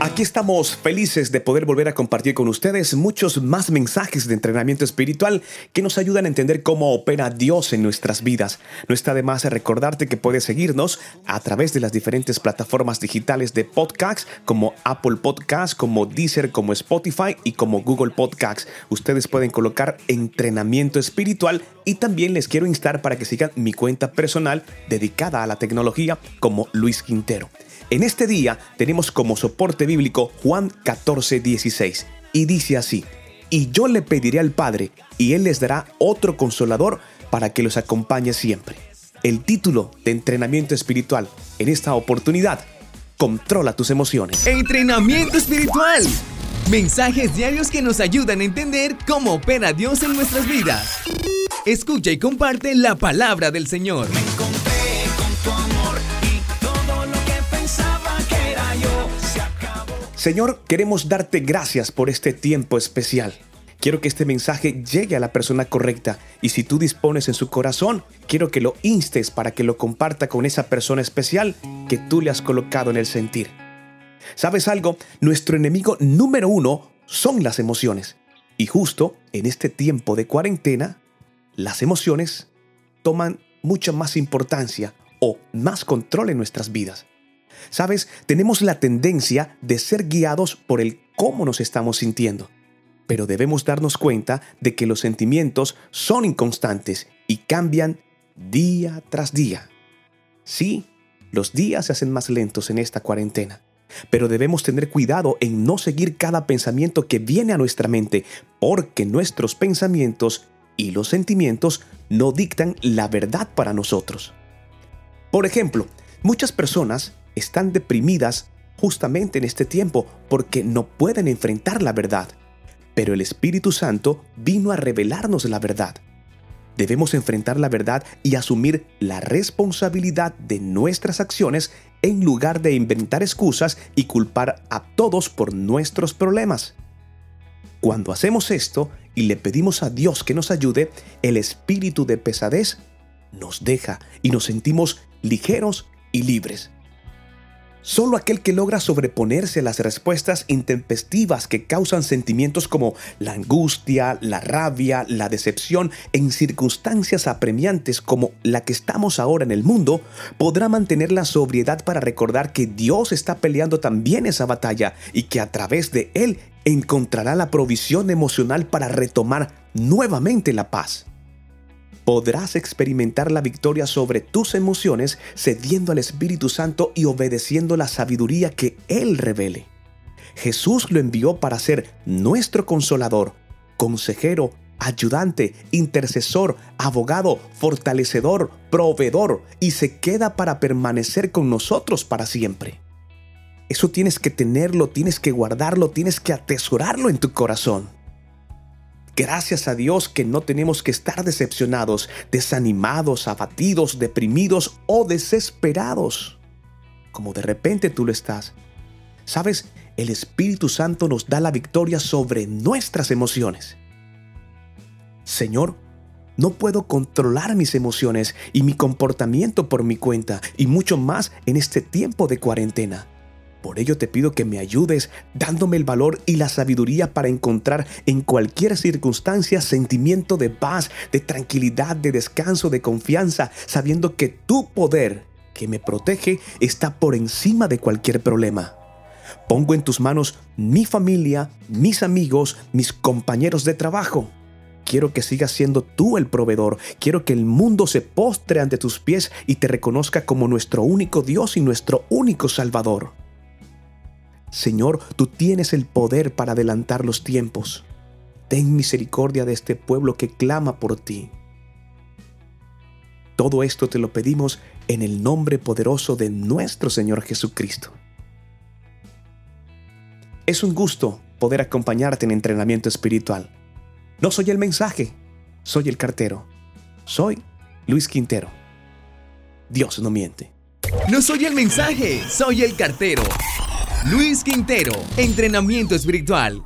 Aquí estamos felices de poder volver a compartir con ustedes muchos más mensajes de entrenamiento espiritual que nos ayudan a entender cómo opera Dios en nuestras vidas. No está de más recordarte que puedes seguirnos a través de las diferentes plataformas digitales de podcasts como Apple Podcasts, como Deezer, como Spotify y como Google Podcasts. Ustedes pueden colocar entrenamiento espiritual y también les quiero instar para que sigan mi cuenta personal dedicada a la tecnología como Luis Quintero. En este día tenemos como soporte bíblico Juan 14, 16 y dice así, y yo le pediré al Padre y Él les dará otro consolador para que los acompañe siempre. El título de entrenamiento espiritual en esta oportunidad, controla tus emociones. Entrenamiento espiritual. Mensajes diarios que nos ayudan a entender cómo opera Dios en nuestras vidas. Escucha y comparte la palabra del Señor. Señor, queremos darte gracias por este tiempo especial. Quiero que este mensaje llegue a la persona correcta y si tú dispones en su corazón, quiero que lo instes para que lo comparta con esa persona especial que tú le has colocado en el sentir. ¿Sabes algo? Nuestro enemigo número uno son las emociones. Y justo en este tiempo de cuarentena, las emociones toman mucha más importancia o más control en nuestras vidas. Sabes, tenemos la tendencia de ser guiados por el cómo nos estamos sintiendo. Pero debemos darnos cuenta de que los sentimientos son inconstantes y cambian día tras día. Sí, los días se hacen más lentos en esta cuarentena, pero debemos tener cuidado en no seguir cada pensamiento que viene a nuestra mente, porque nuestros pensamientos y los sentimientos no dictan la verdad para nosotros. Por ejemplo, muchas personas están deprimidas justamente en este tiempo porque no pueden enfrentar la verdad. Pero el Espíritu Santo vino a revelarnos la verdad. Debemos enfrentar la verdad y asumir la responsabilidad de nuestras acciones en lugar de inventar excusas y culpar a todos por nuestros problemas. Cuando hacemos esto y le pedimos a Dios que nos ayude, el espíritu de pesadez nos deja y nos sentimos ligeros y libres. Solo aquel que logra sobreponerse a las respuestas intempestivas que causan sentimientos como la angustia, la rabia, la decepción en circunstancias apremiantes como la que estamos ahora en el mundo, podrá mantener la sobriedad para recordar que Dios está peleando también esa batalla y que a través de Él encontrará la provisión emocional para retomar nuevamente la paz podrás experimentar la victoria sobre tus emociones cediendo al Espíritu Santo y obedeciendo la sabiduría que Él revele. Jesús lo envió para ser nuestro consolador, consejero, ayudante, intercesor, abogado, fortalecedor, proveedor y se queda para permanecer con nosotros para siempre. Eso tienes que tenerlo, tienes que guardarlo, tienes que atesorarlo en tu corazón. Gracias a Dios que no tenemos que estar decepcionados, desanimados, abatidos, deprimidos o desesperados, como de repente tú lo estás. Sabes, el Espíritu Santo nos da la victoria sobre nuestras emociones. Señor, no puedo controlar mis emociones y mi comportamiento por mi cuenta y mucho más en este tiempo de cuarentena. Por ello te pido que me ayudes dándome el valor y la sabiduría para encontrar en cualquier circunstancia sentimiento de paz, de tranquilidad, de descanso, de confianza, sabiendo que tu poder que me protege está por encima de cualquier problema. Pongo en tus manos mi familia, mis amigos, mis compañeros de trabajo. Quiero que sigas siendo tú el proveedor. Quiero que el mundo se postre ante tus pies y te reconozca como nuestro único Dios y nuestro único Salvador. Señor, tú tienes el poder para adelantar los tiempos. Ten misericordia de este pueblo que clama por ti. Todo esto te lo pedimos en el nombre poderoso de nuestro Señor Jesucristo. Es un gusto poder acompañarte en entrenamiento espiritual. No soy el mensaje, soy el cartero. Soy Luis Quintero. Dios no miente. No soy el mensaje, soy el cartero. Luis Quintero, entrenamiento espiritual.